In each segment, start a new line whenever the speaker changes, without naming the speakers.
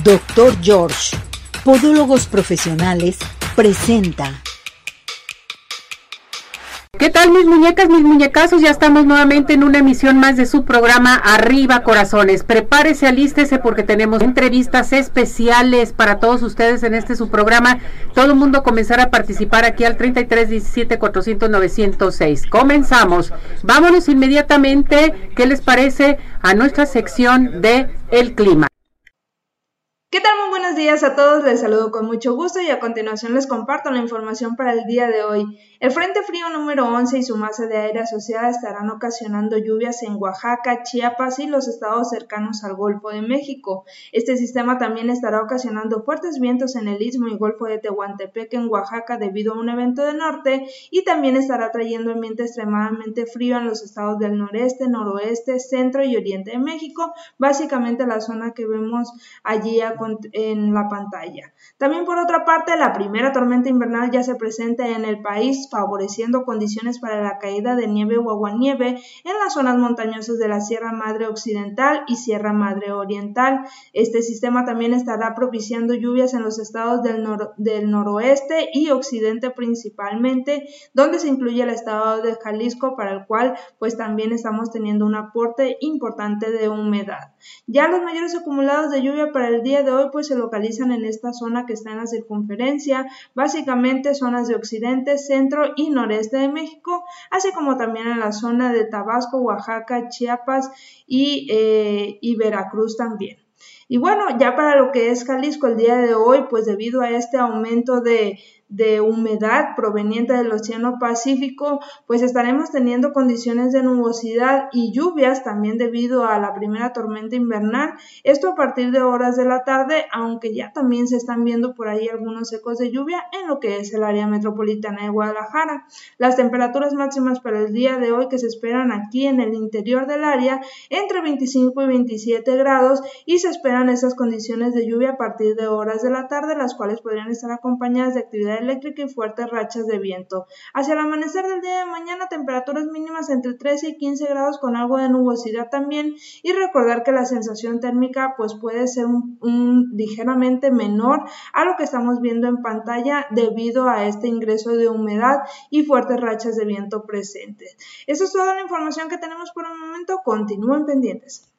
Doctor George, Podólogos Profesionales, presenta.
¿Qué tal mis muñecas, mis muñecazos? Ya estamos nuevamente en una emisión más de su programa Arriba Corazones. Prepárese, alístese porque tenemos entrevistas especiales para todos ustedes en este su programa. Todo el mundo comenzará a participar aquí al 33 17 400 906. Comenzamos. Vámonos inmediatamente, ¿qué les parece? A nuestra sección de El Clima.
¿Qué tal? Muy buenos días a todos, les saludo con mucho gusto y a continuación les comparto la información para el día de hoy. El Frente Frío número 11 y su masa de aire asociada estarán ocasionando lluvias en Oaxaca, Chiapas y los estados cercanos al Golfo de México. Este sistema también estará ocasionando fuertes vientos en el Istmo y Golfo de Tehuantepec en Oaxaca debido a un evento de norte y también estará trayendo ambiente extremadamente frío en los estados del noreste, noroeste, centro y oriente de México, básicamente la zona que vemos allí a en la pantalla. También por otra parte, la primera tormenta invernal ya se presenta en el país, favoreciendo condiciones para la caída de nieve o aguanieve en las zonas montañosas de la Sierra Madre Occidental y Sierra Madre Oriental. Este sistema también estará propiciando lluvias en los estados del, del noroeste y occidente principalmente, donde se incluye el estado de Jalisco, para el cual pues también estamos teniendo un aporte importante de humedad. Ya los mayores acumulados de lluvia para el día de hoy pues se localizan en esta zona que está en la circunferencia, básicamente zonas de occidente, centro y noreste de México, así como también en la zona de Tabasco, Oaxaca, Chiapas y, eh, y Veracruz también. Y bueno, ya para lo que es Jalisco el día de hoy, pues debido a este aumento de, de humedad proveniente del Océano Pacífico, pues estaremos teniendo condiciones de nubosidad y lluvias también debido a la primera tormenta invernal. Esto a partir de horas de la tarde, aunque ya también se están viendo por ahí algunos ecos de lluvia en lo que es el área metropolitana de Guadalajara. Las temperaturas máximas para el día de hoy que se esperan aquí en el interior del área entre 25 y 27 grados y se esperan esas condiciones de lluvia a partir de horas de la tarde, las cuales podrían estar acompañadas de actividades eléctrica y fuertes rachas de viento. Hacia el amanecer del día de mañana, temperaturas mínimas entre 13 y 15 grados con algo de nubosidad también. Y recordar que la sensación térmica pues puede ser ligeramente menor a lo que estamos viendo en pantalla debido a este ingreso de humedad y fuertes rachas de viento presentes. Eso es toda la información que tenemos por el momento. Continúen pendientes.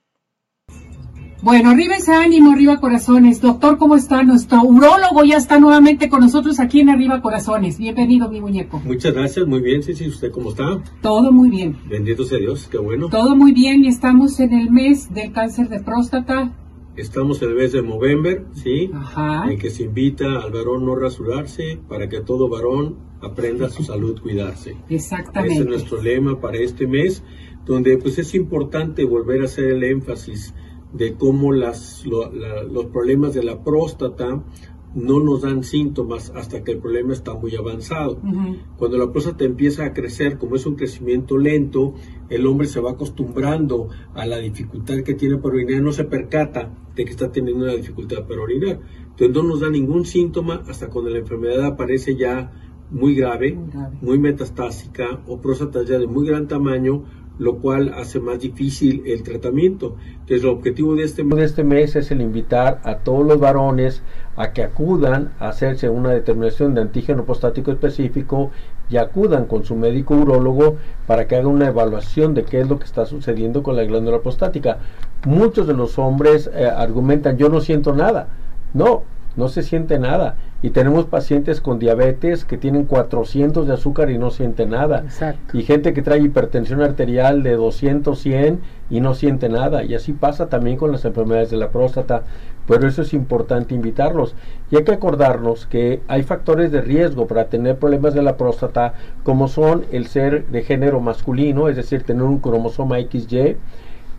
Bueno, arriba ese ánimo, arriba corazones. Doctor, ¿cómo está? Nuestro urólogo ya está nuevamente con nosotros aquí en Arriba Corazones. Bienvenido, mi muñeco.
Muchas gracias, muy bien, sí, sí, ¿usted cómo está?
Todo muy bien.
Bendito sea Dios, qué bueno.
Todo muy bien y estamos en el mes del cáncer de próstata.
Estamos en el mes de Movember, ¿sí? Ajá. En que se invita al varón no rasurarse para que todo varón aprenda su salud, cuidarse.
Exactamente.
Ese es nuestro lema para este mes, donde pues es importante volver a hacer el énfasis de cómo las, los problemas de la próstata no nos dan síntomas hasta que el problema está muy avanzado. Cuando la próstata empieza a crecer, como es un crecimiento lento, el hombre se va acostumbrando a la dificultad que tiene para orinar, no se percata de que está teniendo una dificultad para orinar. Entonces no nos da ningún síntoma hasta cuando la enfermedad aparece ya muy grave, muy, grave. muy metastásica o próstata ya de muy gran tamaño lo cual hace más difícil el tratamiento. Entonces, el objetivo de este, de este mes es el invitar a todos los varones a que acudan a hacerse una determinación de antígeno prostático específico y acudan con su médico urólogo para que haga una evaluación de qué es lo que está sucediendo con la glándula prostática. Muchos de los hombres eh, argumentan, yo no siento nada. No, no se siente nada. Y tenemos pacientes con diabetes que tienen 400 de azúcar y no siente nada. Y gente que trae hipertensión arterial de 200, 100 y no siente nada. Y así pasa también con las enfermedades de la próstata. Pero eso es importante invitarlos. Y hay que acordarnos que hay factores de riesgo para tener problemas de la próstata, como son el ser de género masculino, es decir, tener un cromosoma XY,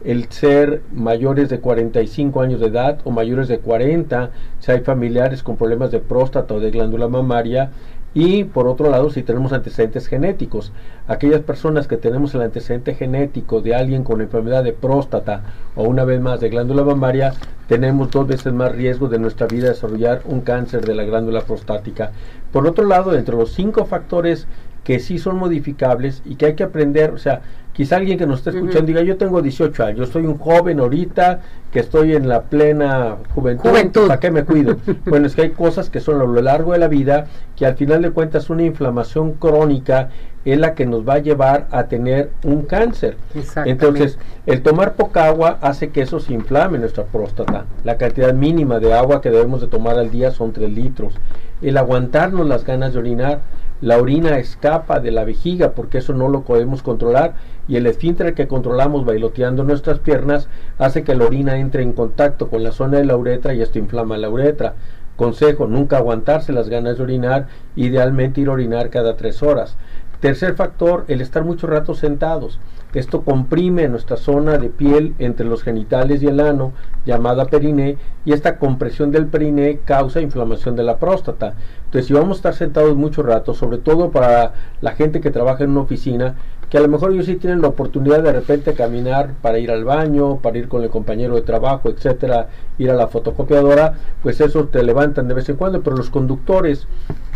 el ser mayores de 45 años de edad o mayores de 40, si hay familiares con problemas de próstata o de glándula mamaria, y por otro lado, si tenemos antecedentes genéticos, aquellas personas que tenemos el antecedente genético de alguien con enfermedad de próstata o una vez más de glándula mamaria, tenemos dos veces más riesgo de nuestra vida desarrollar un cáncer de la glándula prostática. Por otro lado, entre los cinco factores que sí son modificables y que hay que aprender, o sea, Quizá alguien que nos esté escuchando diga, yo tengo 18 años, yo soy un joven ahorita, que estoy en la plena juventud,
Juventud.
¿para qué me cuido? bueno, es que hay cosas que son a lo largo de la vida, que al final de cuentas una inflamación crónica es la que nos va a llevar a tener un cáncer. Entonces, el tomar poca agua hace que eso se inflame nuestra próstata. La cantidad mínima de agua que debemos de tomar al día son 3 litros. El aguantarnos las ganas de orinar, la orina escapa de la vejiga porque eso no lo podemos controlar y el esfínter que controlamos bailoteando nuestras piernas hace que la orina entre en contacto con la zona de la uretra y esto inflama la uretra. Consejo, nunca aguantarse las ganas de orinar, idealmente ir a orinar cada tres horas. Tercer factor, el estar mucho rato sentados. Esto comprime nuestra zona de piel entre los genitales y el ano, llamada periné, y esta compresión del periné causa inflamación de la próstata. Entonces, si vamos a estar sentados mucho rato, sobre todo para la gente que trabaja en una oficina, que a lo mejor ellos sí tienen la oportunidad de repente caminar para ir al baño, para ir con el compañero de trabajo, etcétera, ir a la fotocopiadora, pues eso te levantan de vez en cuando, pero los conductores,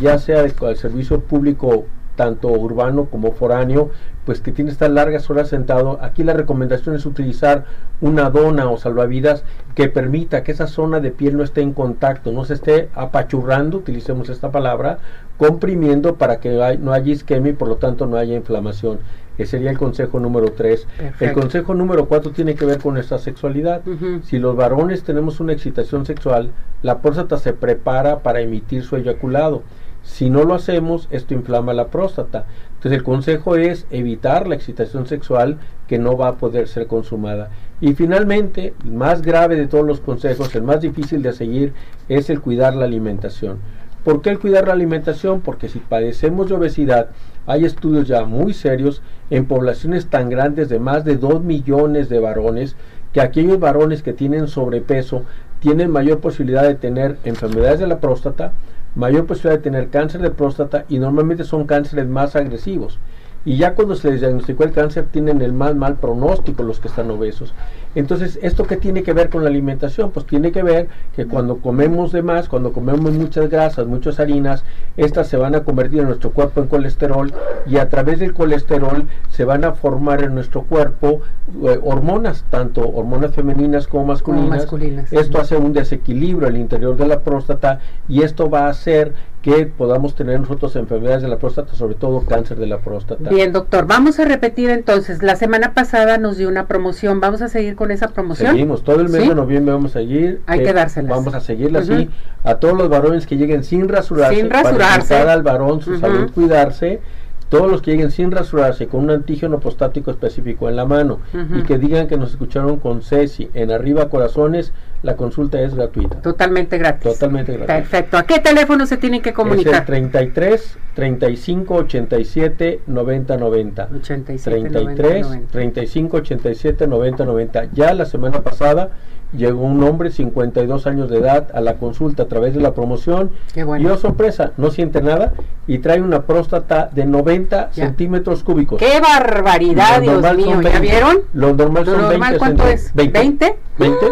ya sea el servicio público tanto urbano como foráneo, pues que tiene estas largas horas sentado. Aquí la recomendación es utilizar una dona o salvavidas que permita que esa zona de piel no esté en contacto, no se esté apachurrando, utilicemos esta palabra, comprimiendo para que hay, no haya isquemia y por lo tanto no haya inflamación. Ese sería el consejo número 3. El consejo número 4 tiene que ver con nuestra sexualidad.
Uh -huh.
Si los varones tenemos una excitación sexual, la próstata se prepara para emitir su eyaculado. Si no lo hacemos, esto inflama la próstata. Entonces el consejo es evitar la excitación sexual que no va a poder ser consumada. Y finalmente, el más grave de todos los consejos, el más difícil de seguir, es el cuidar la alimentación. ¿Por qué el cuidar la alimentación? Porque si padecemos de obesidad, hay estudios ya muy serios en poblaciones tan grandes de más de 2 millones de varones, que aquellos varones que tienen sobrepeso tienen mayor posibilidad de tener enfermedades de la próstata, mayor posibilidad de tener cáncer de próstata y normalmente son cánceres más agresivos. Y ya cuando se les diagnosticó el cáncer tienen el más mal pronóstico los que están obesos. Entonces, ¿esto qué tiene que ver con la alimentación? Pues tiene que ver que cuando comemos de más, cuando comemos muchas grasas, muchas harinas, estas se van a convertir en nuestro cuerpo en colesterol y a través del colesterol se van a formar en nuestro cuerpo eh, hormonas, tanto hormonas femeninas como masculinas.
Como masculinas.
Esto hace un desequilibrio al interior de la próstata y esto va a hacer que podamos tener nosotros enfermedades de la próstata, sobre todo cáncer de la próstata.
Bien, doctor, vamos a repetir entonces. La semana pasada nos dio una promoción. ¿Vamos a seguir con esa promoción?
Seguimos, todo el mes
¿Sí?
de noviembre vamos a seguir.
Hay
eh,
que dárselas.
Vamos a seguirla
Uh -huh.
así. A todos los varones que lleguen sin rasurarse,
Sin
para
rasurarse.
evitar al varón su
Uh -huh.
salud, cuidarse. Todos los que lleguen sin rasurarse con un antígeno prostático específico en la mano
Uh -huh.
y que digan que nos escucharon con Ceci en Arriba Corazones, la consulta es gratuita.
Totalmente gratis.
Totalmente gratis.
Perfecto. ¿A qué teléfono se tienen que
Es
comunicar?
el 33 35 87 90 90.
87
33
90.
35 87 90 90. Ya la semana pasada llegó un hombre 52 años de edad a la consulta a través de la promoción.
Qué bueno.
Y oh sorpresa, no siente nada y trae una próstata de 90
Ya.
centímetros cúbicos.
¡Qué barbaridad, Dios mío! ¿Ya
20.
vieron?
Lo normal
¿Lo
son
normal
20
cuánto es?
20.
20.
20.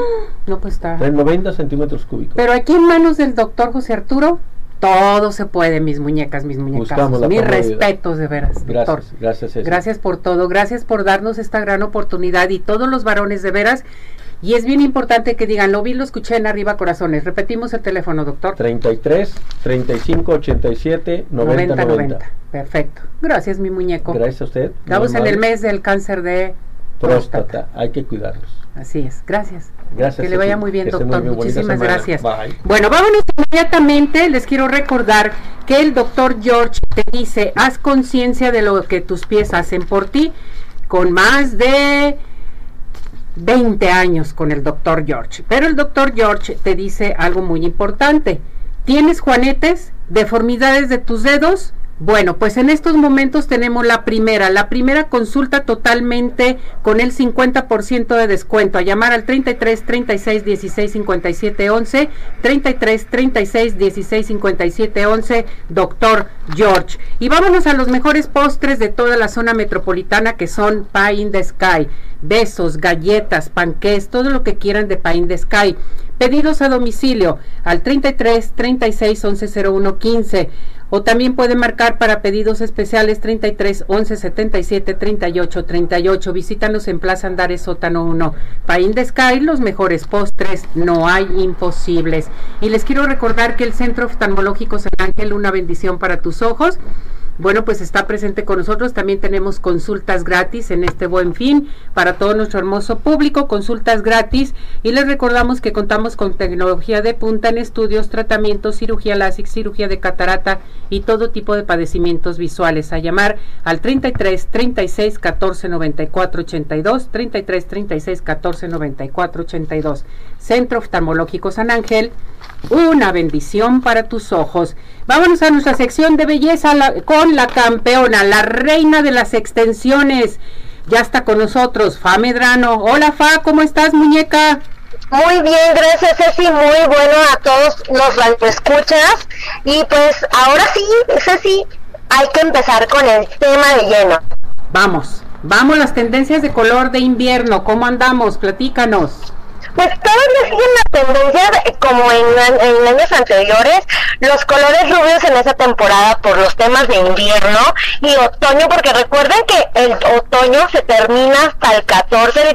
No, pues está.
Trae 90 centímetros cúbicos.
Pero aquí en manos del doctor José Arturo, todo se puede, mis muñecas, mis muñecas. Mis respetos, de veras, doctor.
Gracias, gracias.
Gracias por todo, gracias por darnos esta gran oportunidad y todos los varones de veras. Y es bien importante que digan, lo vi, lo escuché en Arriba Corazones. Repetimos el teléfono, doctor.
33 35 87 90 90.
Perfecto. Gracias, mi muñeco.
Gracias a usted.
Estamos en el mes del cáncer de
próstata. Hay que cuidarlos.
Así es. Gracias.
Gracias.
Que le vaya muy bien, doctor.
muy bien. Bonita
Muchísimas gracias.
Bye.
Bueno, vámonos inmediatamente. Les quiero recordar que el doctor George te dice, haz conciencia de lo que tus pies hacen por ti, con más de 20 años con el doctor George. Pero el doctor George te dice algo muy importante. ¿Tienes juanetes? ¿Deformidades de tus dedos? Bueno, pues en estos momentos tenemos la primera, la primera consulta totalmente con el 50% de descuento. A llamar al 33 36 16 57 11, 33 36 16 57 11, doctor George. Y vámonos a los mejores postres de toda la zona metropolitana que son Pie in the Sky. Besos, galletas, panqués, todo lo que quieran de Pie in the Sky. Pedidos a domicilio al 33 36 11 01 15 o también puede marcar para pedidos especiales 33 11 77 38 38. Visítanos en Plaza Andares Sótano 1. Paín de los mejores postres, no hay imposibles. Y les quiero recordar que el Centro Oftalmológico San Ángel, una bendición para tus ojos bueno, pues está presente con nosotros. También tenemos consultas gratis en este buen fin para todo nuestro hermoso público, consultas gratis. Y les recordamos que contamos con tecnología de punta en estudios, tratamientos, cirugía láser, cirugía de catarata y todo tipo de padecimientos visuales. A llamar al 33 36 14 94 82, 33 36 14 94 82. Centro Oftalmológico San Ángel, una bendición para tus ojos. Vámonos a nuestra sección de belleza con la campeona, la reina de las extensiones. Ya está con nosotros, Fa Medrano. Hola Fa, ¿cómo estás, muñeca?
Muy bien, gracias Ceci, muy bueno a todos los escuchas. Y pues ahora sí, Ceci, hay que empezar con el tema de lleno.
Vamos, vamos las tendencias de color de invierno, ¿cómo andamos? Platícanos.
Pues todavía siguen la tendencia como en, años anteriores, los colores rubios en esa temporada por los temas de invierno y otoño, porque recuerden que el otoño se termina hasta el 14,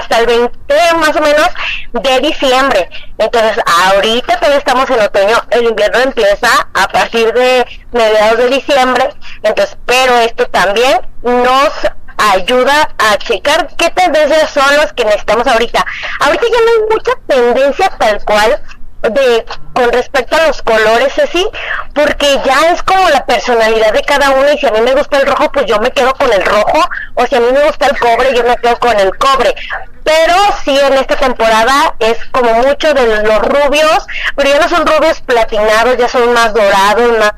hasta el 20 más o menos de diciembre. Entonces, ahorita todavía estamos en otoño, el invierno empieza a partir de mediados de diciembre, entonces, pero esto también nos ayuda a checar qué tendencias son las que necesitamos ahorita. Ahorita ya no hay mucha tendencia tal cual de con respecto a los colores así porque ya es como la personalidad de cada uno y si a mí me gusta el rojo pues yo me quedo con el rojo o si a mí me gusta el cobre yo me quedo con el cobre pero sí en esta temporada es como mucho de los rubios pero ya no son rubios platinados ya son más dorados más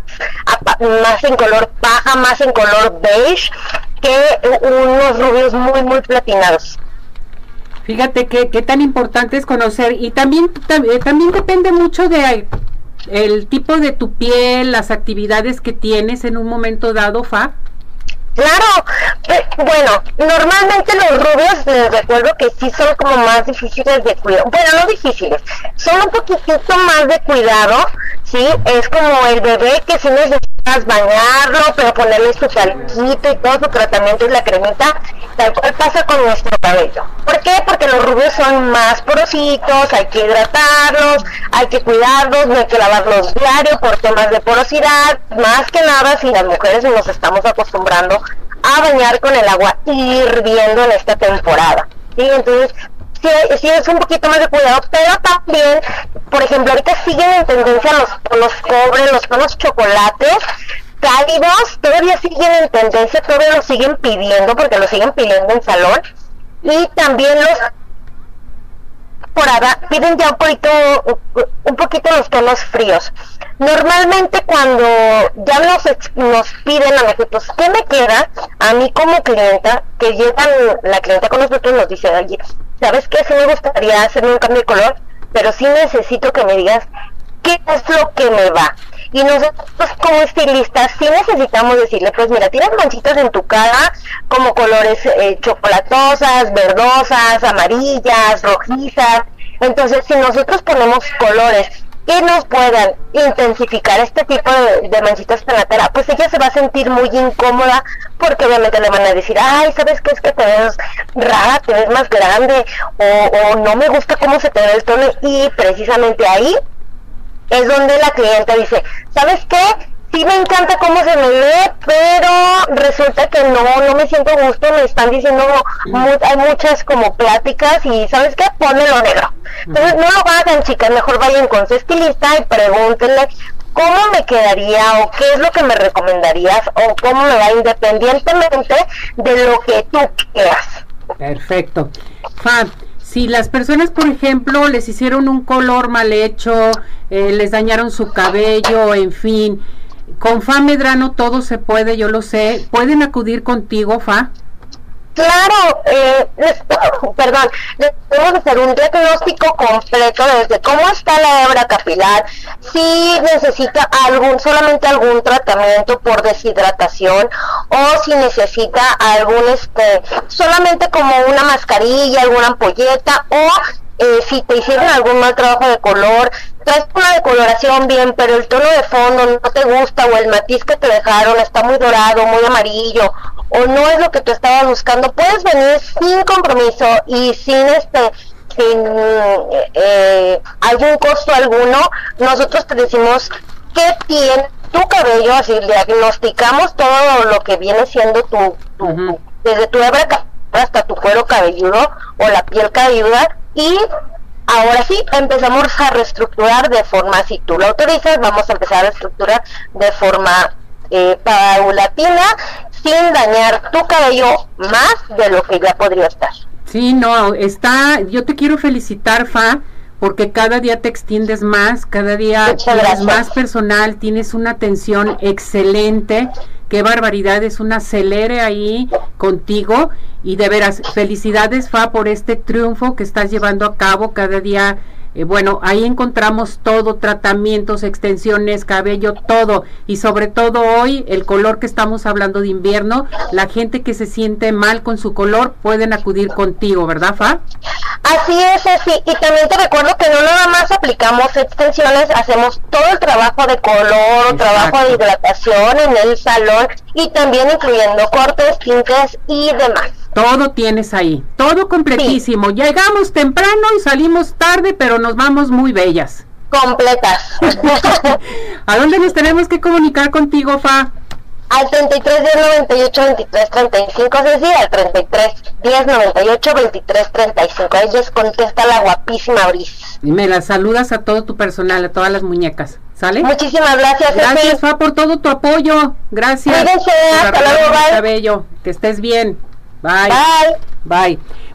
más en color paja más en color beige que unos rubios muy, muy platinados.
Fíjate que, tan importante es conocer y también, eh, también depende mucho de el tipo de tu piel, las actividades que tienes en un momento dado, Fa.
Claro, bueno, normalmente los rubios les recuerdo que sí son como más difíciles de cuidar. Bueno, no difíciles, son un poquitito más de cuidado, ¿sí? Es como el bebé que sí necesitas bañarlo, pero ponerle su talquito y todo su tratamiento y la cremita, tal cual pasa con nuestro cabello. ¿Por qué? Porque los rubios son más porositos, hay que hidratarlos, hay que cuidarlos, no hay que lavarlos diario por temas de porosidad, más que nada si las mujeres nos estamos acostumbrando a bañar con el agua hirviendo en esta temporada. ¿sí? Entonces, sí, es un poquito más de cuidado, pero también, por ejemplo, ahorita siguen en tendencia los tonos cobre, los tonos chocolates, cálidos, todavía siguen en tendencia, todavía los siguen pidiendo, porque los siguen pidiendo en salón, y también los piden ya un poquito, un poquito los tonos fríos. Normalmente cuando ya nos, nos piden a nosotros, ¿qué me queda? A mí como clienta, que llegan la clienta con nosotros nos dice, ¿sabes qué? Sí me gustaría hacer un cambio de color, pero sí necesito que me digas qué es lo que me va. Y nosotros como estilistas sí necesitamos decirle, pues mira, tienes manchitas en tu cara como colores eh, chocolatosas, verdosas, amarillas, rojizas. Entonces, si nosotros ponemos colores que nos puedan intensificar este tipo de, manchitas en la cara, pues ella se va a sentir muy incómoda porque obviamente le van a decir, ay, ¿sabes qué? Es que te ves rara, te ves más grande o, o no me gusta cómo se te ve el tono y precisamente ahí es donde la clienta dice, ¿sabes qué? Sí me encanta cómo se me ve, pero resulta que no, no me siento gusto, me están diciendo, hay muchas como pláticas y ¿sabes qué? Pónmelo negro. Entonces no lo hagan chicas, mejor vayan con su estilista y pregúntenle cómo me quedaría o qué es lo que me recomendarías o cómo me va independientemente de lo que tú quieras.
Perfecto. Fan, si las personas, por ejemplo, les hicieron un color mal hecho, eh, les dañaron su cabello, en fin, con Fa Medrano todo se puede, yo lo sé. ¿Pueden acudir contigo, Fa?
Claro, eh, perdón, les hacer un diagnóstico completo desde cómo está la hebra capilar, si necesita algún, solamente algún tratamiento por deshidratación o si necesita algún, este, solamente como una mascarilla, alguna ampolleta o eh, si te hicieron algún mal trabajo de color, traes una decoloración bien, pero el tono de fondo no te gusta o el matiz que te dejaron está muy dorado, muy amarillo o no es lo que tú estabas buscando, puedes venir sin compromiso y sin este sin eh, algún costo alguno, nosotros te decimos qué tiene tu cabello, así diagnosticamos todo lo que viene siendo tu, desde tu hebra hasta tu cuero cabelludo o la piel cabelluda y ahora sí empezamos a reestructurar de forma, si tú lo autorizas, vamos a empezar a reestructurar de forma eh, paulatina sin dañar tu cabello más de lo que ya podría estar.
Sí, no, está, yo te quiero felicitar, Fa, porque cada día te extiendes más, cada día más personal, tienes una atención excelente, qué barbaridad, es un acelere ahí contigo. Y de veras, felicidades Fa por este triunfo que estás llevando a cabo cada día eh, bueno, ahí encontramos todo, tratamientos, extensiones, cabello, todo. Y sobre todo hoy, el color que estamos hablando de invierno, la gente que se siente mal con su color pueden acudir contigo, ¿verdad, Fa?
Así es, sí. Y también te recuerdo que no nada más aplicamos extensiones, hacemos todo el trabajo de color, trabajo de hidratación en el salón y también incluyendo cortes, tintes y demás.
Todo tienes ahí, todo completísimo. Llegamos temprano y salimos tarde, pero nos vamos muy bellas.
Completas.
¿A dónde nos tenemos que comunicar contigo, Fa?
Al 33 10 98 23 35, Ceci, al 33 10 98 23 35. Ahí les contesta la guapísima Bris.
Y me la saludas a todo tu personal, a todas las muñecas. ¿Sale?
Muchísimas gracias.
Gracias, Fa, por todo tu apoyo. Gracias.
Cuídense, hasta luego, bye.
Cabello. Que estés bien. Bye.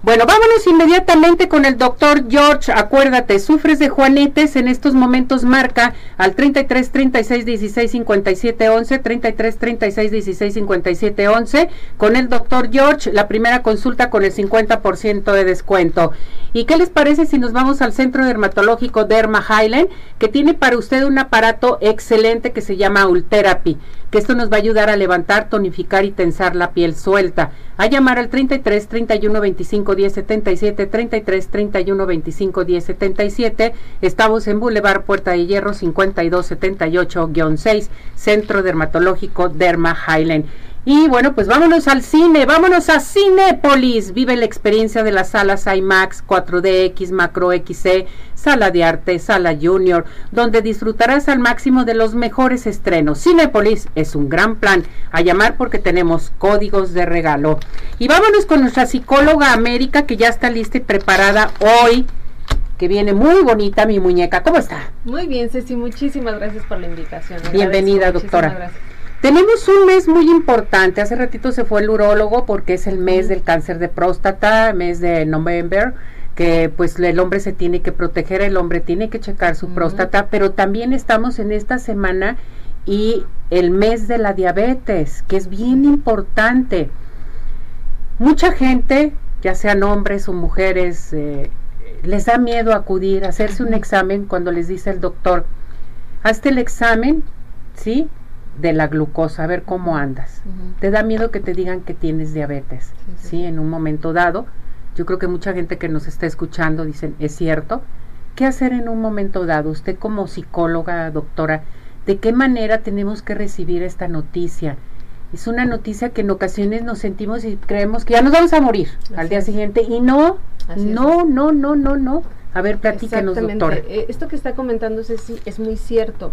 Bueno, vámonos inmediatamente con el doctor George. Acuérdate, sufres de juanetes, en estos momentos marca al 33 36 16 57 11, 33 36 16 57 11, con el doctor George, la primera consulta con el 50% de descuento. ¿Y qué les parece si nos vamos al centro dermatológico Derma Highland, que tiene para usted un aparato excelente que se llama Ultherapy, que esto nos va a ayudar a levantar, tonificar y tensar la piel suelta? A llamar al 33 31 25 10 77 33 31 25 10 77. Estamos en Boulevard Puerta de Hierro 52 78-6, Centro Dermatológico Derma Highland. Y bueno, pues vámonos al cine, vámonos a Cinépolis. Vive la experiencia de las salas IMAX, 4DX, Macro XC, Sala de Arte, Sala Junior, donde disfrutarás al máximo de los mejores estrenos. Cinépolis es un gran plan. A llamar porque tenemos códigos de regalo. Y vámonos con nuestra psicóloga América, que ya está lista y preparada hoy que viene muy bonita mi muñeca. ¿Cómo está?
Muy bien, Ceci, muchísimas gracias por la invitación.
Bienvenida, doctora. Tenemos un mes muy importante. Hace ratito se fue el urólogo porque es el mes del cáncer de próstata, mes de noviembre, que pues el hombre se tiene que proteger, el hombre tiene que checar su próstata, pero también estamos en esta semana y el mes de la diabetes, que es bien importante. Mucha gente, ya sean hombres o mujeres, eh, les da miedo acudir a hacerse un examen cuando les dice el doctor, hazte el examen, ¿sí? De la glucosa, a ver cómo andas. Te da miedo que te digan que tienes diabetes, sí, En un momento dado. Yo creo que mucha gente que nos está escuchando dicen, es cierto. ¿Qué hacer en un momento dado? Usted como psicóloga, doctora, ¿de qué manera tenemos que recibir esta noticia? Es una noticia que en ocasiones nos sentimos y creemos que ya nos vamos a morir al día siguiente y no, no, no, no, no, no. A ver, platícanos, doctora.
Eh, esto que está comentando Ceci es muy cierto.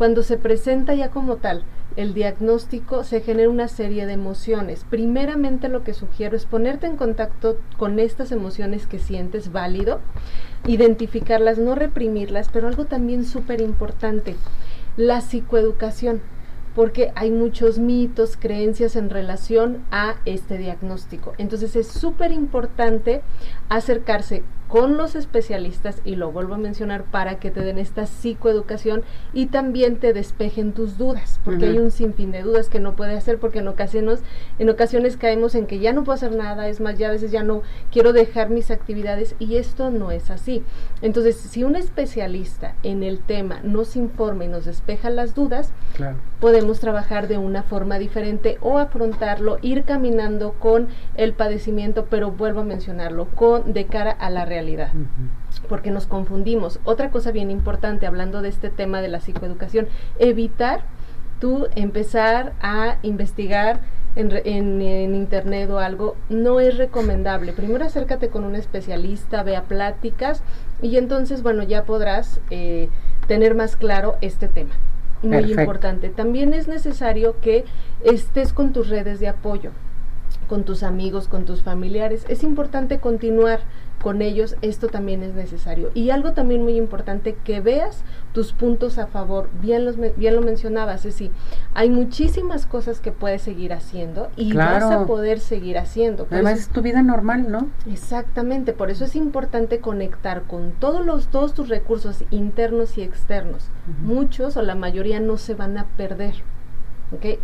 Cuando se presenta ya como tal el diagnóstico, se genera una serie de emociones. Primeramente lo que sugiero es ponerte en contacto con estas emociones que sientes válido, identificarlas, no reprimirlas, pero algo también súper importante, la psicoeducación porque hay muchos mitos, creencias en relación a este diagnóstico. Entonces es súper importante acercarse con los especialistas, y lo vuelvo a mencionar, para que te den esta psicoeducación y también te despejen tus dudas, porque hay un sinfín de dudas que no puede hacer, porque en ocasiones, en ocasiones caemos en que ya no puedo hacer nada, es más, ya a veces ya no quiero dejar mis actividades, y esto no es así. Entonces, si un especialista en el tema nos informa y nos despeja las dudas, podemos trabajar de una forma diferente o afrontarlo, ir caminando con el padecimiento, pero vuelvo a mencionarlo, con de cara a la realidad. Porque nos confundimos. Otra cosa bien importante, hablando de este tema de la psicoeducación, evitar tú empezar a investigar en, internet o algo, no es recomendable. Primero acércate con un especialista, vea pláticas y entonces, bueno, ya podrás eh, tener más claro este tema. Muy importante. También es necesario que estés con tus redes de apoyo, con tus amigos, con tus familiares. Es importante continuar con ellos, esto también es necesario. Y algo también muy importante, que veas tus puntos a favor. Bien, los, bien lo mencionabas, es decir, hay muchísimas cosas que puedes seguir haciendo y vas a poder seguir haciendo.
Además es tu vida normal, ¿no?
Exactamente, por eso es importante conectar con todos, los, todos tus recursos internos y externos. Muchos o la mayoría no se van a perder.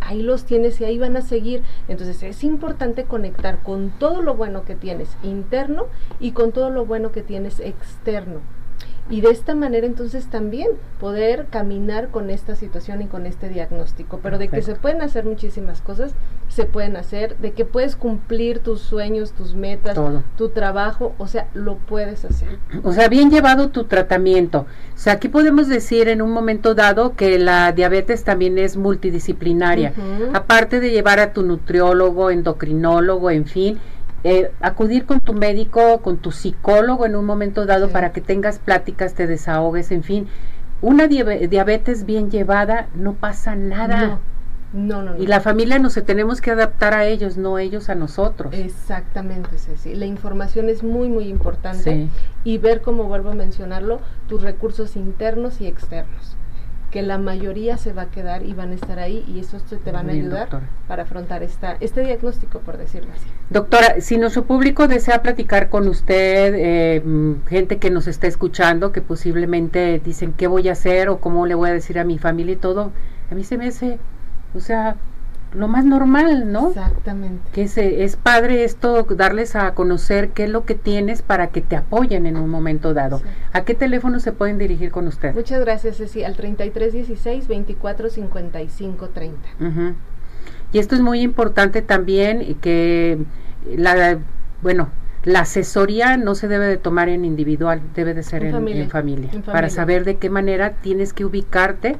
Ahí los tienes y ahí van a seguir. Entonces es importante conectar con todo lo bueno que tienes interno y con todo lo bueno que tienes externo y de esta manera entonces también poder caminar con esta situación y con este diagnóstico. Pero de que se pueden hacer muchísimas cosas, se pueden hacer, de que puedes cumplir tus sueños, tus metas, tu trabajo, o sea, lo puedes hacer.
O sea, bien llevado tu tratamiento. O sea, aquí podemos decir en un momento dado que la diabetes también es multidisciplinaria. Aparte de llevar a tu nutriólogo, endocrinólogo, en fin, eh, acudir con tu médico, con tu psicólogo en un momento dado para que tengas pláticas, te desahogues, en fin. Una diabetes bien llevada no pasa nada.
No. No,
Y la familia no se tenemos que adaptar a ellos, no ellos a nosotros.
Exactamente, Ceci. La información es muy, muy importante. Y ver, como vuelvo a mencionarlo, tus recursos internos y externos que la mayoría se va a quedar y van a estar ahí y eso te van a ayudar para afrontar esta, este diagnóstico, por decirlo así.
Doctora, si nuestro público desea platicar con usted, eh, mm, gente que nos está escuchando, que posiblemente dicen qué voy a hacer o cómo le voy a decir a mi familia y todo, a mí se me hace, o sea, lo más normal, ¿no?
Exactamente.
Que es, es padre esto, darles a conocer qué es lo que tienes para que te apoyen en un momento dado. ¿A qué teléfono se pueden dirigir con usted?
Muchas gracias, Ceci, al 3316-245530.
Y esto es muy importante también, que la, bueno, la asesoría no se debe de tomar en individual, debe de ser en, familia, para saber de qué manera tienes que ubicarte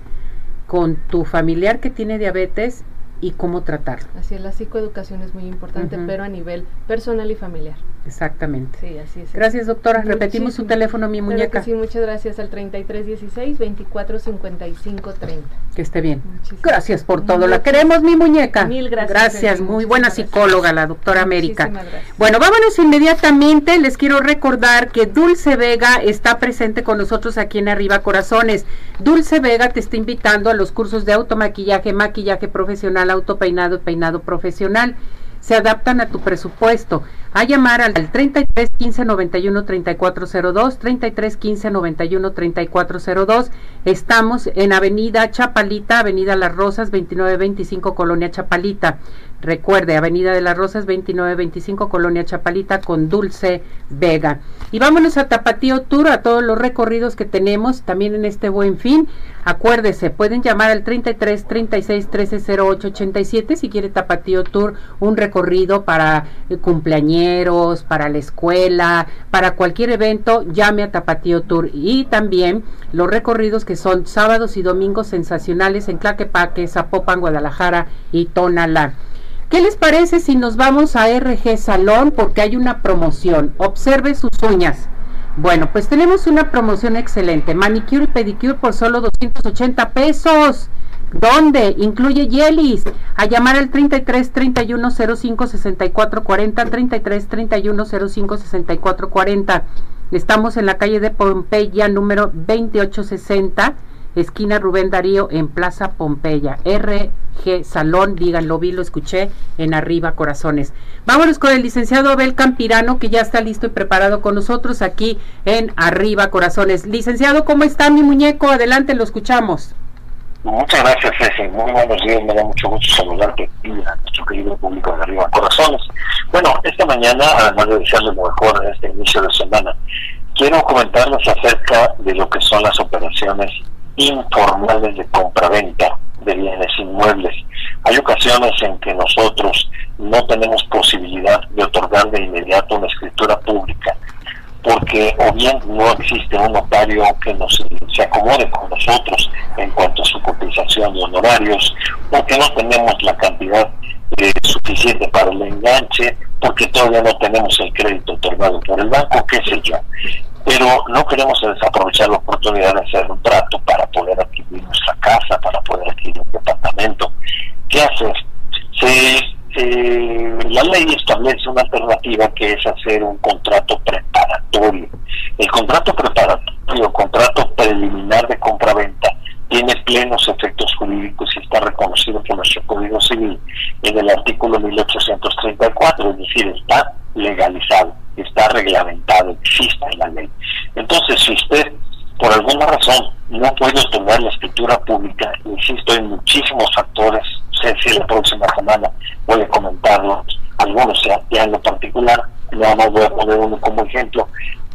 con tu familiar que tiene diabetes y cómo tratar.
Así es, la psicoeducación es muy importante, pero a nivel personal y familiar.
Exactamente.
Sí, así es.
Gracias, doctora. Repetimos su teléfono, mi muñeca.
sí, muchas gracias al 3316-245530.
Que esté bien. Gracias por todo. La queremos, mi muñeca.
Mil gracias.
Gracias, muy buena psicóloga, la doctora América. Bueno, vámonos inmediatamente. Les quiero recordar que Dulce Vega está presente con nosotros aquí en Arriba Corazones. Dulce Vega te está invitando a los cursos de automaquillaje, maquillaje profesional, autopeinado peinado profesional se adaptan a tu presupuesto. A llamar al 33 15 91 3402, 33 15 91 3402. Estamos en Avenida Chapalita, Avenida Las Rosas, 2925 Colonia Chapalita. Recuerde, Avenida de las Rosas 2925, Colonia Chapalita, con Dulce Vega. Y vámonos a Tapatío Tour, a todos los recorridos que tenemos también en este buen fin. Acuérdese, pueden llamar al 33 36 13 08 87 si quiere Tapatío Tour, un recorrido para eh, cumpleañeros, para la escuela, para cualquier evento, llame a Tapatío Tour. Y también los recorridos que son sábados y domingos sensacionales en Claquepaque, Zapopan, Guadalajara y Tonalá. ¿Qué les parece si nos vamos a RG Salón porque hay una promoción? Observe sus uñas. Bueno, pues tenemos una promoción excelente. Manicure y pedicure por solo 280 pesos. ¿Dónde? Incluye yelis. A llamar al 33 31 05 64 40, 33 31 05 64 40. Estamos en la calle de Pompeya, número 2860 esquina Rubén Darío en Plaza Pompeya. RG Salón, díganlo, vi, lo escuché en Arriba Corazones. Vámonos con el licenciado Abel Campirano, que ya está listo y preparado con nosotros aquí en Arriba Corazones. Licenciado, ¿cómo está mi muñeco? Adelante, lo escuchamos.
Muchas gracias, Ceci. Muy buenos días. Me da mucho gusto saludarte y a nuestro querido público de Arriba Corazones. Bueno, esta mañana, además de desearles lo mejor en este inicio de semana, quiero comentarles acerca de lo que son las operaciones informales de compraventa de bienes inmuebles. Hay ocasiones en que nosotros no tenemos posibilidad de otorgar de inmediato una escritura pública porque o bien no existe un notario que nos se acomode con nosotros en cuanto a su cotización de honorarios, porque no tenemos la cantidad eh, suficiente para el enganche, porque todavía no tenemos el crédito otorgado por el banco, qué sé yo. Pero no queremos desaprovechar la oportunidad de hacer un trato para poder adquirir nuestra casa, para poder adquirir un departamento. ¿Qué hacer? Se eh, la ley establece una alternativa que es hacer un contrato preparatorio. El contrato preparatorio, contrato preliminar de compra-venta, tiene plenos efectos jurídicos y está reconocido por nuestro Código Civil en el artículo 1834, es decir, está legalizado, está reglamentado, existe en la ley. Entonces, si usted por alguna razón no puede obtener la escritura pública, insisto, hay muchísimos factores, sé si la próxima semana voy a comentarlos, algunos ya, ya en lo particular, nada más voy a poner uno como ejemplo,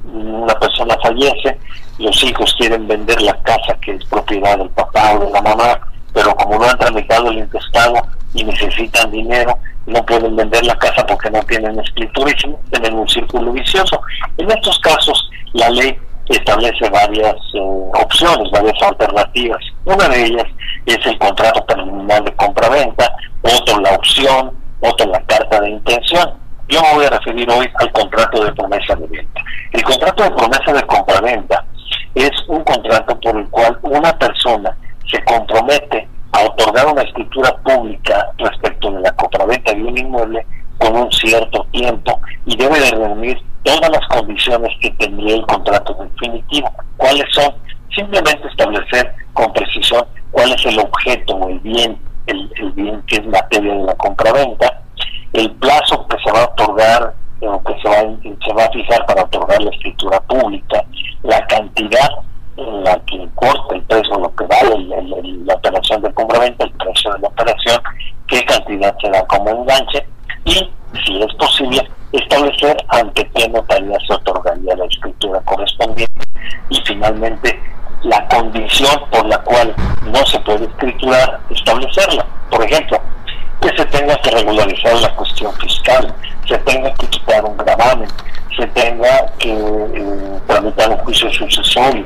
una persona fallece, los hijos quieren vender la casa que es propiedad del papá o de la mamá, pero como no han tramitado el intestado y necesitan dinero, no pueden vender la casa porque no tienen escritura y tienen un círculo vicioso. En estos casos, la ley establece varias eh, opciones, varias alternativas. Una de ellas es el contrato preliminar de compra-venta, otro la opción, otro la carta de intención. Yo me voy a referir hoy al contrato de promesa de venta. El contrato de promesa de compra-venta es un contrato por el cual una persona se compromete a otorgar una escritura pública respecto de la compraventa de un inmueble con un cierto tiempo y debe de reunir todas las condiciones que tendría el contrato definitivo. ¿Cuáles son? Simplemente establecer con precisión cuál es el objeto o el bien, el, bien que es materia de la compraventa, el plazo que se va a otorgar o que se va, a fijar para otorgar la escritura pública, la cantidad en la que corta el precio, lo que vale la operación de compraventa, el precio de la operación, qué cantidad se da como enganche y, si es posible, establecer ante qué notaría se otorgaría la escritura correspondiente y finalmente la condición por la cual no se puede escriturar, establecerla. Por ejemplo, que se tenga que regularizar la cuestión fiscal, se tenga que quitar un gravamen, se tenga que eh, tramitar un juicio sucesorio.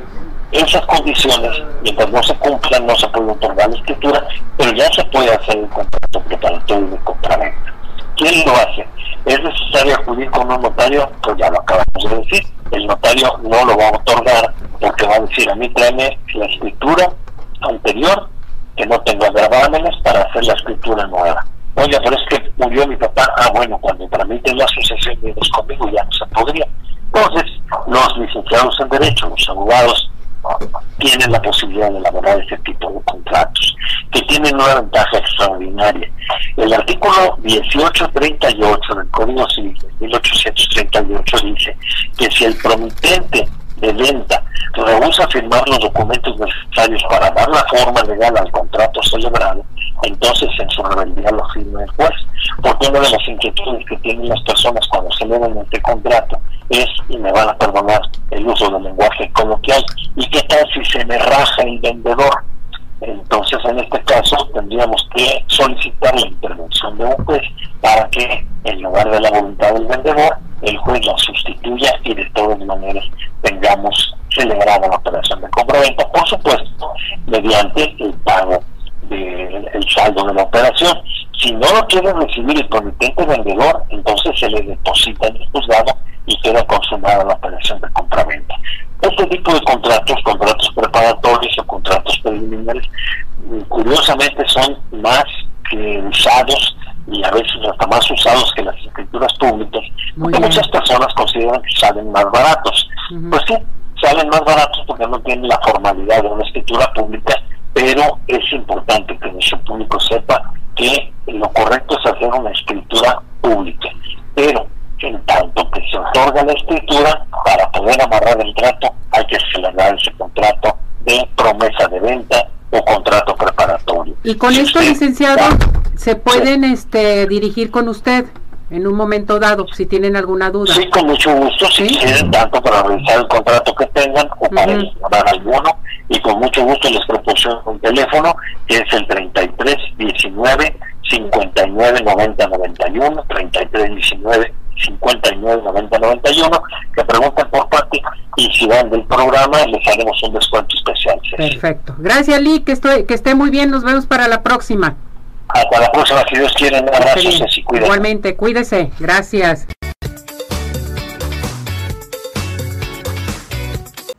Esas condiciones, mientras no se cumplan, no se puede otorgar la escritura, pero ya se puede hacer el contrato preparatorio de compraventa. ¿Quién lo hace? ¿Es necesario acudir con un notario? Pues ya lo acabamos de decir. El notario no lo va a otorgar porque va a decir, a mí tráeme la escritura anterior, que no tenga gravámenes para hacer la escritura nueva. Oye, pero es que murió mi papá. Ah, bueno, cuando tramiten la sucesión vienes conmigo ya no se podría. Entonces, los licenciados en Derecho, los abogados, tienen la posibilidad de elaborar ese tipo de contratos, que tienen una ventaja extraordinaria. El artículo 1838 del Código Civil de 1838 dice que si el promitente de venta rehúsa firmar los documentos necesarios para dar la forma legal al contrato celebrado, entonces en su rebeldía lo firma el juez. Porque una de las inquietudes que tienen las personas cuando celebran este contrato es, y me van a perdonar el uso del lenguaje coloquial, ¿y qué tal si se me raja el vendedor? Entonces, en este caso, tendríamos que solicitar la intervención de un juez para que, en lugar de la voluntad del vendedor, el juez la sustituya y de todas maneras tengamos celebrada la operación de compra-venta, por supuesto, mediante el pago del saldo de la operación. Si no lo quiere recibir el promitente vendedor, entonces se le deposita en el juzgado y queda consumada la operación de compraventa. Este tipo de contratos, contratos preparatorios o contratos preliminares, mm, curiosamente son más que usados y a veces hasta más usados que las escrituras públicas, porque muchas personas consideran que salen más baratos. Pues sí, salen más baratos porque no tienen la formalidad de una escritura pública, pero es importante que nuestro público sepa que lo correcto es hacer una escritura pública. Pero en tanto que se otorga la escritura, para poder amarrar el trato hay que celebrar ese contrato de promesa de venta o contrato preparatorio.
Y con esto, licenciado, se pueden este, dirigir con usted en un momento dado, si tienen alguna duda.
Sí, con mucho gusto, si quieren, tanto para revisar el contrato que tengan o para uh alguno, y con mucho gusto les proporciono un teléfono que es el 33 19 59 90 91, 33 19 59 90 91, que pregunten por Pati y si van del programa les haremos un descuento especial.
Perfecto. Gracias, Lee, que, estoy, que esté muy bien. Nos vemos para la próxima.
Hasta la próxima, si Dios quiere. Un abrazo,
Igualmente, cuídese. Gracias.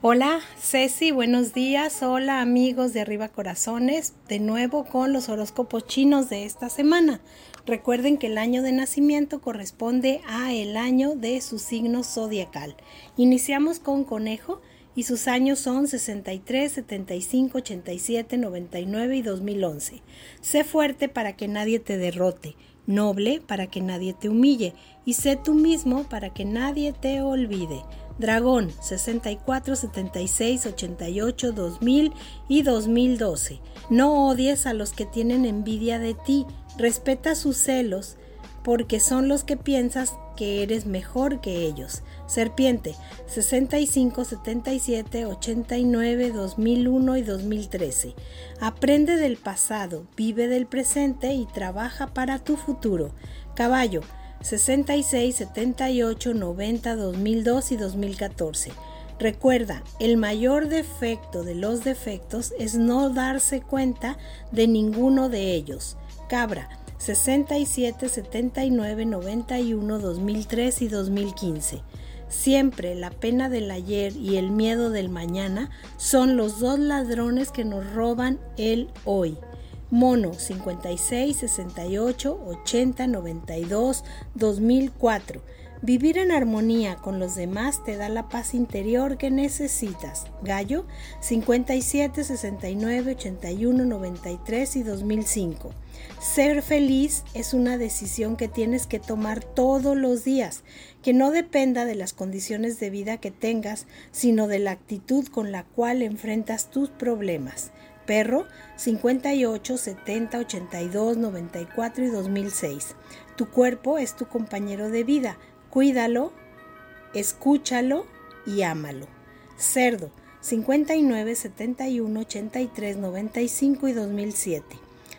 Hola, Ceci, buenos días. Hola, amigos de Arriba Corazones. De nuevo con los horóscopos chinos de esta semana. Recuerden que el año de nacimiento corresponde a el año de su signo zodiacal. Iniciamos con Conejo y sus años son 63, 75, 87, 99 y 2011. Sé fuerte para que nadie te derrote, noble para que nadie te humille y sé tú mismo para que nadie te olvide. Dragón 64, 76, 88, 2000 y 2012. No odies a los que tienen envidia de ti, respeta sus celos, porque son los que piensas que eres mejor que ellos. Serpiente 65, 77, 89, 2001 y 2013. Aprende del pasado, vive del presente y trabaja para tu futuro. Caballo 66, 78, 90, 2002 y 2014. Recuerda, el mayor defecto de los defectos es no darse cuenta de ninguno de ellos. Cabra 67, 79, 91, 2003 y 2015. Siempre la pena del ayer y el miedo del mañana son los dos ladrones que nos roban el hoy. Mono 56, 68, 80, 92, 2004. Vivir en armonía con los demás te da la paz interior que necesitas. Gallo 57, 69, 81, 93 y 2005. Ser feliz es una decisión que tienes que tomar todos los días, que no dependa de las condiciones de vida que tengas, sino de la actitud con la cual enfrentas tus problemas perro 58, 70, 82, 94 y 2006. Tu cuerpo es tu compañero de vida. Cuídalo, escúchalo y ámalo. Cerdo 59, 71, 83, 95 y 2007.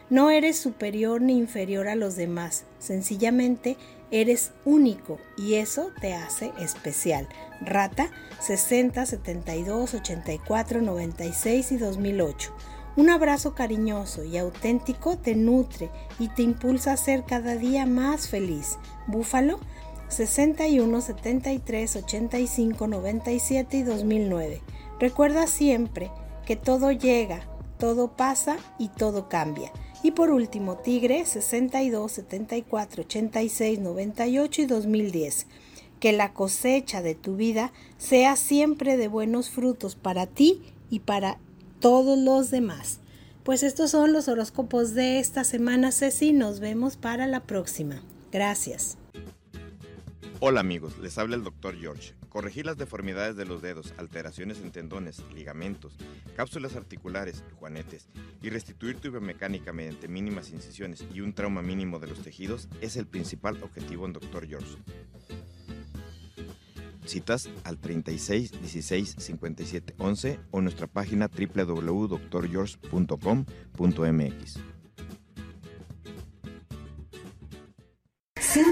No eres superior ni inferior a los demás, sencillamente eres único y eso te hace especial. Rata 60, 72, 84, 96 y 2008. Un abrazo cariñoso y auténtico te nutre y te impulsa a ser cada día más feliz. Búfalo 61 73 85 97 y 2009. Recuerda siempre que todo llega, todo pasa y todo cambia. Y por último, Tigre 62 74 86 98 y 2010. Que la cosecha de tu vida sea siempre de buenos frutos para ti y para todos los demás. Pues estos son los horóscopos de esta semana, Ceci. Nos vemos para la próxima. Gracias.
Hola amigos, les habla el doctor George. Corregir las deformidades de los dedos, alteraciones en tendones, ligamentos, cápsulas articulares, juanetes y restituir tu biomecánica mediante mínimas incisiones y un trauma mínimo de los tejidos es el principal objetivo en Dr. George. Citas al 36 16 57 11 o nuestra página www.drgeorge.com.mx.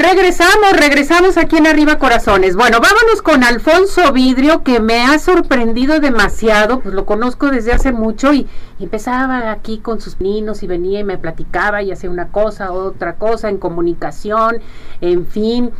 Regresamos, regresamos aquí en Arriba Corazones. Bueno, vámonos con Alfonso Vidrio, que me ha sorprendido demasiado, pues lo conozco desde hace mucho y, empezaba aquí con sus niños y venía y me platicaba y hacía una cosa, otra cosa, en comunicación, en fin.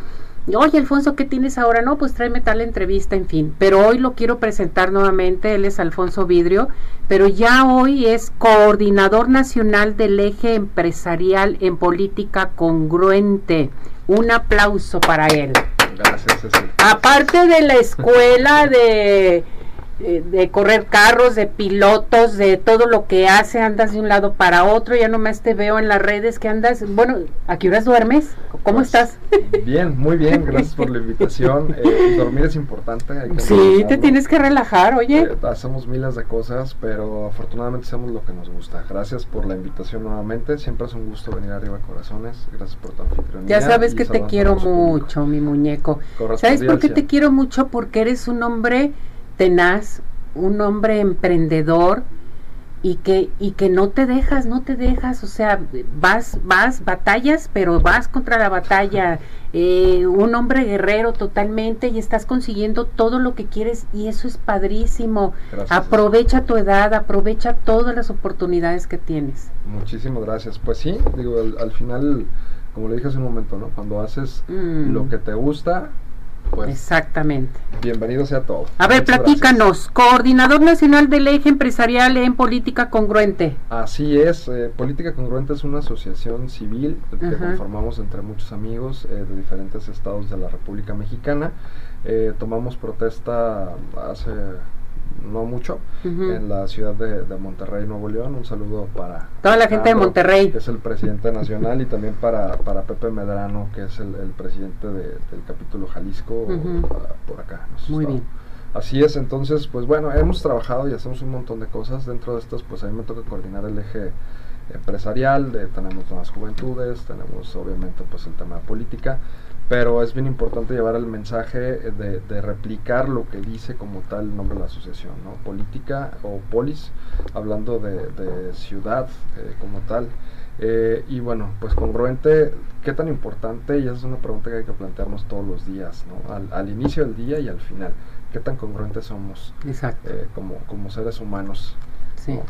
oye Alfonso, ¿qué tienes ahora? No, pues tráeme tal entrevista, en fin. Pero hoy lo quiero presentar nuevamente, él es Alfonso Vidrio, pero ya hoy es coordinador nacional del eje empresarial en política congruente. Un aplauso para él.
Gracias, Ceci.
Aparte de la escuela de eh, de correr carros, de pilotos, de todo lo que hace, andas de un lado para otro, ya nomás te veo en las redes que andas, bueno, ¿a qué horas duermes? ¿Cómo
Pues,
estás?
Bien, muy bien, gracias por la invitación. Eh, dormir es importante. hay que
Sí, te
analizarlo.
tienes que relajar, oye.
Eh, hacemos miles de cosas, pero afortunadamente hacemos lo que nos gusta. Gracias por la invitación nuevamente. Siempre es un gusto venir arriba Corazones. Gracias por tu anfitrionía.
Ya sabes que te quiero mucho, mi muñeco. ¿Sabes por qué te quiero mucho? Porque eres un hombre tenaz, un hombre emprendedor y que y que no te dejas, no te dejas, o sea, vas vas batallas, pero vas contra la batalla, eh, un hombre guerrero totalmente y estás consiguiendo todo lo que quieres y eso es padrísimo.
Gracias.
Aprovecha tu edad, aprovecha todas las oportunidades que tienes.
Muchísimas gracias. Pues sí, digo, al, al final, como le dije hace un momento, ¿no? Cuando haces
Mm.
lo que te gusta, pues
Exactamente.
bienvenido sea todo.
A ver,
Muchas
platícanos, coordinador nacional del eje empresarial en política congruente.
Así es, eh, Política Congruente es una asociación civil que
Ajá.
conformamos entre muchos amigos eh, de diferentes estados de la República Mexicana. Eh, tomamos protesta hace no mucho en la ciudad de, de Monterrey, Nuevo León. Un saludo para
Toda la gente de Monterrey.
que es el presidente nacional, y también para, para Pepe Medrano, que es el, el presidente de- del capítulo Jalisco, ah, por acá.
Muy
estado.
bien.
Así es, entonces, pues bueno, hemos trabajado y hacemos un montón de cosas. Dentro de estas, pues a mí me toca coordinar el eje empresarial, de, tenemos nuevas juventudes, tenemos obviamente pues el tema de política, pero es bien importante llevar el mensaje de, de replicar lo que dice como tal el nombre de la asociación, ¿no? Política o polis, hablando de, de ciudad eh, como tal. Eh, y bueno, pues congruente, ¿qué tan importante? Y esa es una pregunta que hay que plantearnos todos los días, ¿no? Al, al inicio del día y al final. ¿Qué tan congruentes somos
Exacto.
eh, como, como seres humanos
Sí.
¿no?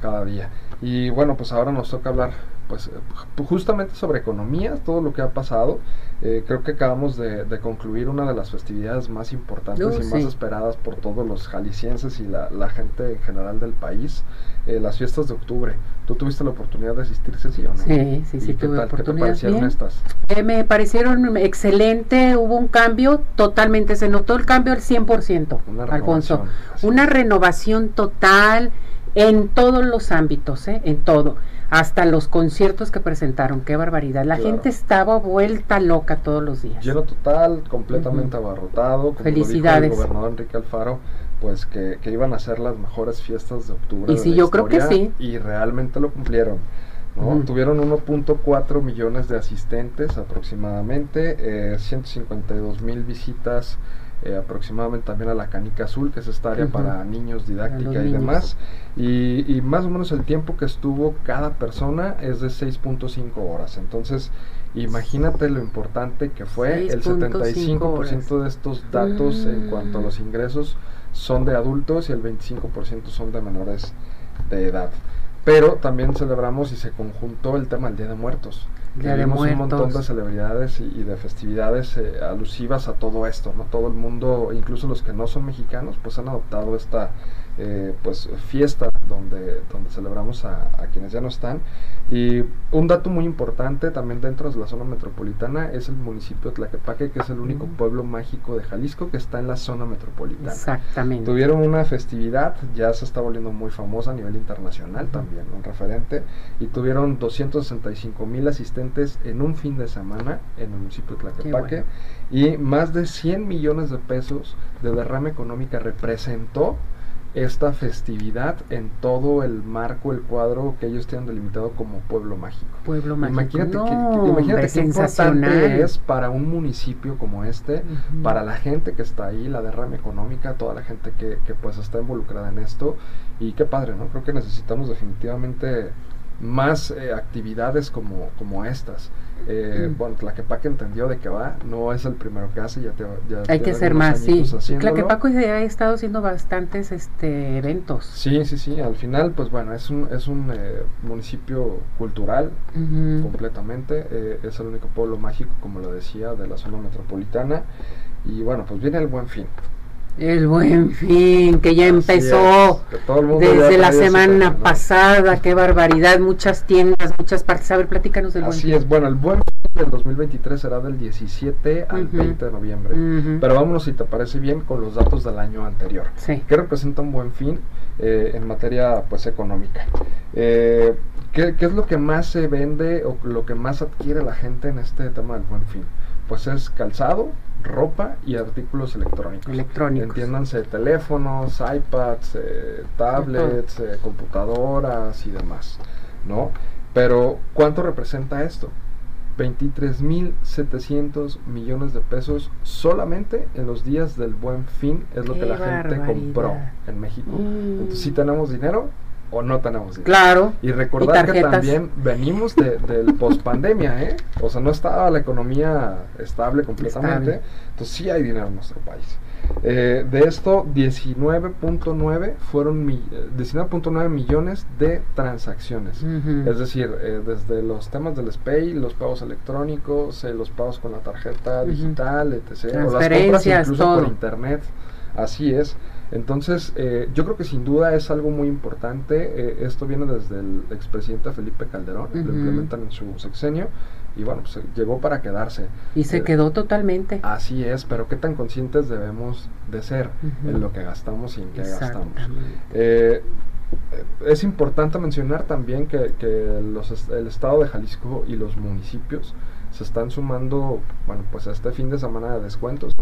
cada día? Y bueno, pues ahora nos toca hablar pues eh, ju- justamente sobre economía, todo lo que ha pasado. Eh, creo que acabamos de, de concluir una de las festividades más importantes
Uh,
y
sí.
más esperadas por todos los jaliscienses y la, la gente en general del país, eh, las fiestas de octubre. ¿Tú tuviste la oportunidad de asistir, sí o no?
Sí, sí, sí,
¿Y qué
tuve
tal? ¿Qué te parecieron
Bien.
estas?
Eh, me parecieron excelente, hubo un cambio totalmente, se notó el cambio al 100%,
Una
Alfonso.
así
Una renovación total en todos los ámbitos, ¿eh? en todo. Hasta los conciertos que presentaron, qué barbaridad. La
Claro.
gente estaba vuelta loca todos los días.
Lleno total, completamente abarrotado. Como
Felicidades.
Lo dijo el gobernador Enrique Alfaro, pues que, que iban a ser las mejores fiestas de octubre.
Y sí,
la
yo creo que
historia,
sí.
Y realmente lo cumplieron. ¿no?
Ujú.
Tuvieron 1.4 millones de asistentes aproximadamente, eh, 152 mil visitas eh, aproximadamente también a la Canica Azul, que es esta área para niños, didáctica y
niños.
demás. Y, y más o menos el tiempo que estuvo cada persona es de 6.5 horas. Entonces, imagínate lo importante que fue. El
6.5
75% de estos datos en
Mm.
cuanto a los ingresos son de adultos y el 25% son de menores de edad. Pero también celebramos y se conjuntó el tema del Día de Muertos.
Día de
un montón de celebridades y, y de festividades eh, alusivas a todo esto, ¿no? Todo el mundo, incluso los que no son mexicanos, pues han adoptado esta eh, pues fiesta donde, donde celebramos a, a quienes ya no están. Y un dato muy importante también dentro de la zona metropolitana es el municipio de Tlaquepaque, que es el único
Mm.
pueblo mágico de Jalisco que está en la zona metropolitana.
Exactamente.
Tuvieron una festividad, ya se está volviendo muy famosa a nivel internacional también, un referente, y tuvieron 265 mil asistentes en un fin de semana en el municipio de Tlaquepaque, y más de 100 millones de pesos de derrama económica representó esta festividad en todo el marco, el cuadro que ellos tienen delimitado como pueblo mágico.
Pueblo mágico.
Imagínate,
No,
que, imagínate qué importante es para un municipio como este, para la gente que está ahí, la derrama económica, toda la gente que, que pues está involucrada en esto y qué padre, ¿no? Creo que necesitamos definitivamente más eh, actividades como, como estas. Eh,
Mm.
Bueno, Tlaquepaque entendió de que va, no es el primero que hace, ya te ya
Hay que
algunos
más, sí. Tlaquepaco ha estado haciendo bastantes este, eventos.
Sí, sí, sí, al final, pues bueno, es un, es un eh, municipio cultural completamente, eh, es el único pueblo mágico, como lo decía, de la zona metropolitana, y bueno, pues viene el buen fin.
El buen fin, que ya empezó
es, que ya
desde la semana
tema, ¿no?
pasada, qué barbaridad, muchas tiendas, muchas partes. A ver, platícanos del buen
Así
fin.
es, bueno, el buen fin del 2023 será del 17 al
Ujú.
20 de noviembre. Pero vámonos, si te parece bien, con los datos del año anterior.
Sí.
¿Qué representa un buen fin eh, en materia pues económica? Eh, ¿qué, qué es lo que más se vende o lo que más adquiere la gente en este tema del buen fin? Pues es calzado, ropa y artículos electrónicos.
Electrónicos.
Entiéndanse teléfonos, iPads, eh, tablets, eh, computadoras y demás, ¿no? Pero ¿cuánto representa esto? 23.700 millones de pesos solamente en los días del buen fin es lo
¡Qué
que la gente compró en México.
Mm.
Entonces, ¿sí tenemos dinero o no tenemos dinero?
Claro.
Y recordar que también venimos de, del pospandemia, ¿eh? O sea, no estaba la economía estable completamente.
Estable.
Entonces sí hay dinero en nuestro país. Eh, de esto, 19.9 fueron mi- eh, 19.9 millones de transacciones. Es decir, eh, desde los temas del SPAY, los pagos electrónicos, eh, los pagos con la tarjeta digital, etc. O las compras incluso
todo.
por internet. Así es. Entonces, eh, yo creo que sin duda es algo muy importante. eh, esto viene desde el expresidente Felipe Calderón, lo implementan en su sexenio. Y bueno, pues eh, llegó para quedarse.
Y se
Eh,
quedó totalmente.
Así es, pero qué tan conscientes debemos de ser en lo que gastamos y en qué gastamos. Es importante mencionar también que, que los el estado de Jalisco y los municipios se están sumando, bueno, pues a este fin de semana de descuentos,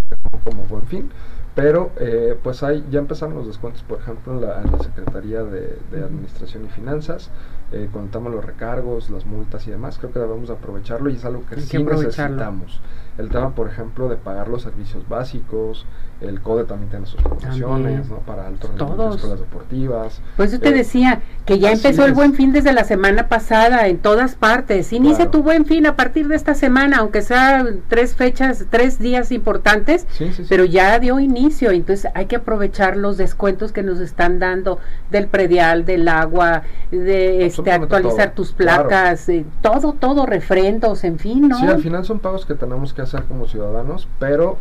como buen fin, pero eh, pues hay, ya empezaron los descuentos, por ejemplo, en la, en la Secretaría de, de Administración y Finanzas, eh, con el tema de los recargos, las multas y demás, creo que debemos aprovecharlo y es algo que sí necesitamos. El tema, por ejemplo, de pagar los servicios básicos, el CODE también tiene sus promociones. ¿no? Para alto rendimiento,
Todos.
escuelas deportivas.
Pues yo te
Eh,
decía que ya empezó el
es.
buen fin desde la semana pasada en todas partes. Inicia
Claro.
tu buen fin a partir de esta semana, aunque sea tres fechas, tres días importantes,
Sí, sí, sí.
pero ya dio inicio. Entonces hay que aprovechar los descuentos que nos están dando del predial, del agua, de este, actualizar
todo,
tus
claro.
placas, eh, todo, todo, refrendos, en fin, ¿no?
Sí, al final son pagos que tenemos que hacer como ciudadanos, pero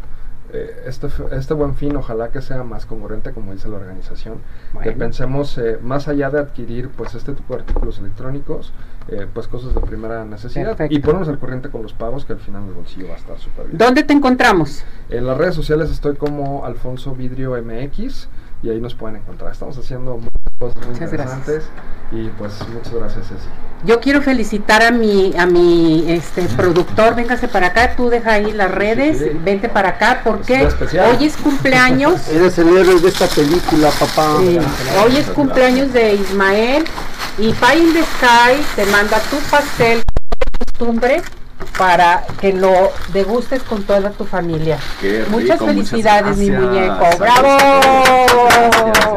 eh, este, este buen fin ojalá que sea más congruente, como dice la organización, que pensemos eh, más allá de adquirir pues este tipo de artículos electrónicos, eh, pues cosas de primera necesidad
Perfecto.
y ponernos al corriente con los pagos que al final el bolsillo va a estar súper bien.
¿Dónde te encontramos?
En las redes sociales estoy como Alfonso Vidrio MX y ahí nos pueden encontrar. Estamos haciendo muchas cosas muy
Muchas gracias.
interesantes y pues muchas gracias Ceci.
Yo quiero felicitar a mi a mi este productor, véngase para acá, tú deja ahí las redes,
sí.
vente para acá porque hoy es cumpleaños.
Eres el héroe de esta película, papá.
Sí, hoy es cumpleaños de Ismael y Pie in the Sky te manda tu pastel de costumbre para que lo degustes con toda tu familia.
Qué rico,
muchas felicidades,
muchas
mi muñeco. ¡Bravo!
Gracias, gracias.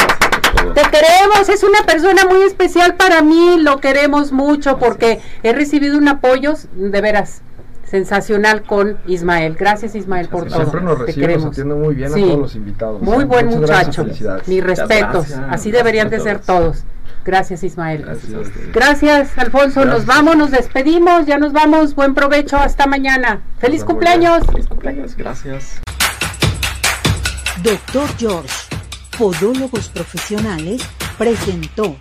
Te queremos, es una persona muy especial para mí, lo queremos mucho porque he recibido un apoyo de veras sensacional con Ismael. Gracias Ismael por todo.
Siempre nos
Te
recibe, nos atiende muy bien
Sí.
a todos los invitados.
Muy buen
Muchas
muchacho. Mis respetos. Así deberían de ser
todos.
Gracias Ismael.
Gracias.
Gracias, Alfonso. Nos vamos, nos despedimos. Ya nos vamos. Buen provecho. Hasta mañana. ¡Feliz cumpleaños!
Feliz cumpleaños, gracias.
Doctor George, Podólogos Profesionales, presentó